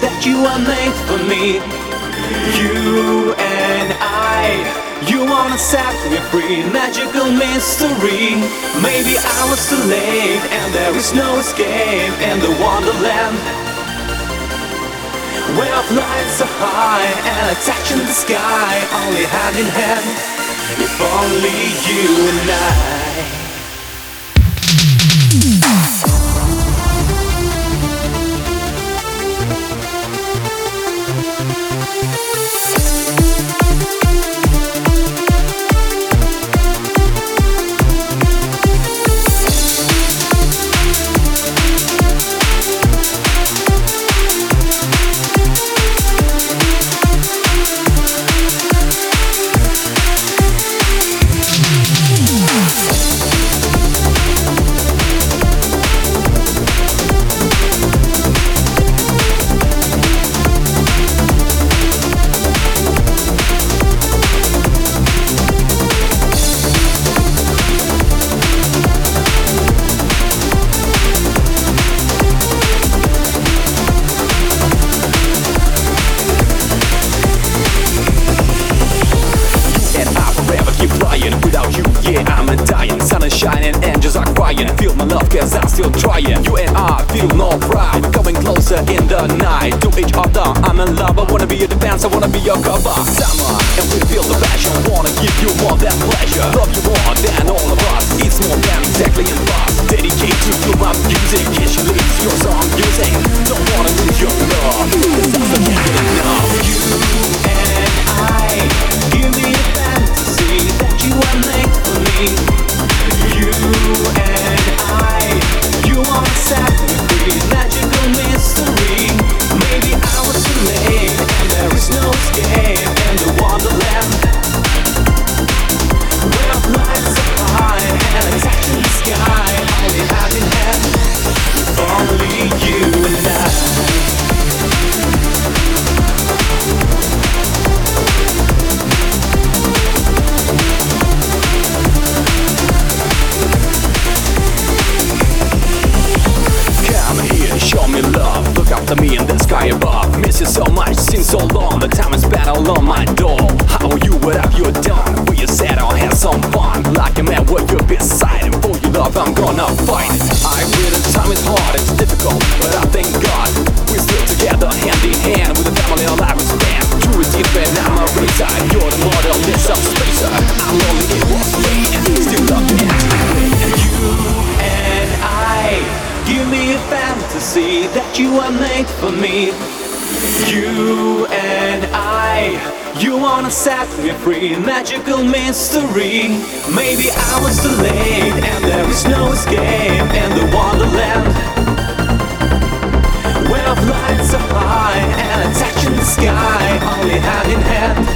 that you are made for me. You and I, you wanna set me free, magical mystery. Maybe I was too late, and there is no escape in the wonderland. Where our flying so high and touching the sky, only hand in hand. If only you and I. feel no pride. We're coming closer in the night to each other. I'm in love, I wanna be your defense, I wanna be your cover. Summer, and we feel the passion. Wanna give you more than pleasure. Love you more than all of us. Up. I'm it was me, and still love you anyway. You and I, give me a fantasy that you are made for me. You and I, you wanna set me free, magical mystery. Maybe I was too late, and there is no escape in the wonderland. Where flights so high and touching the sky, only hand in hand.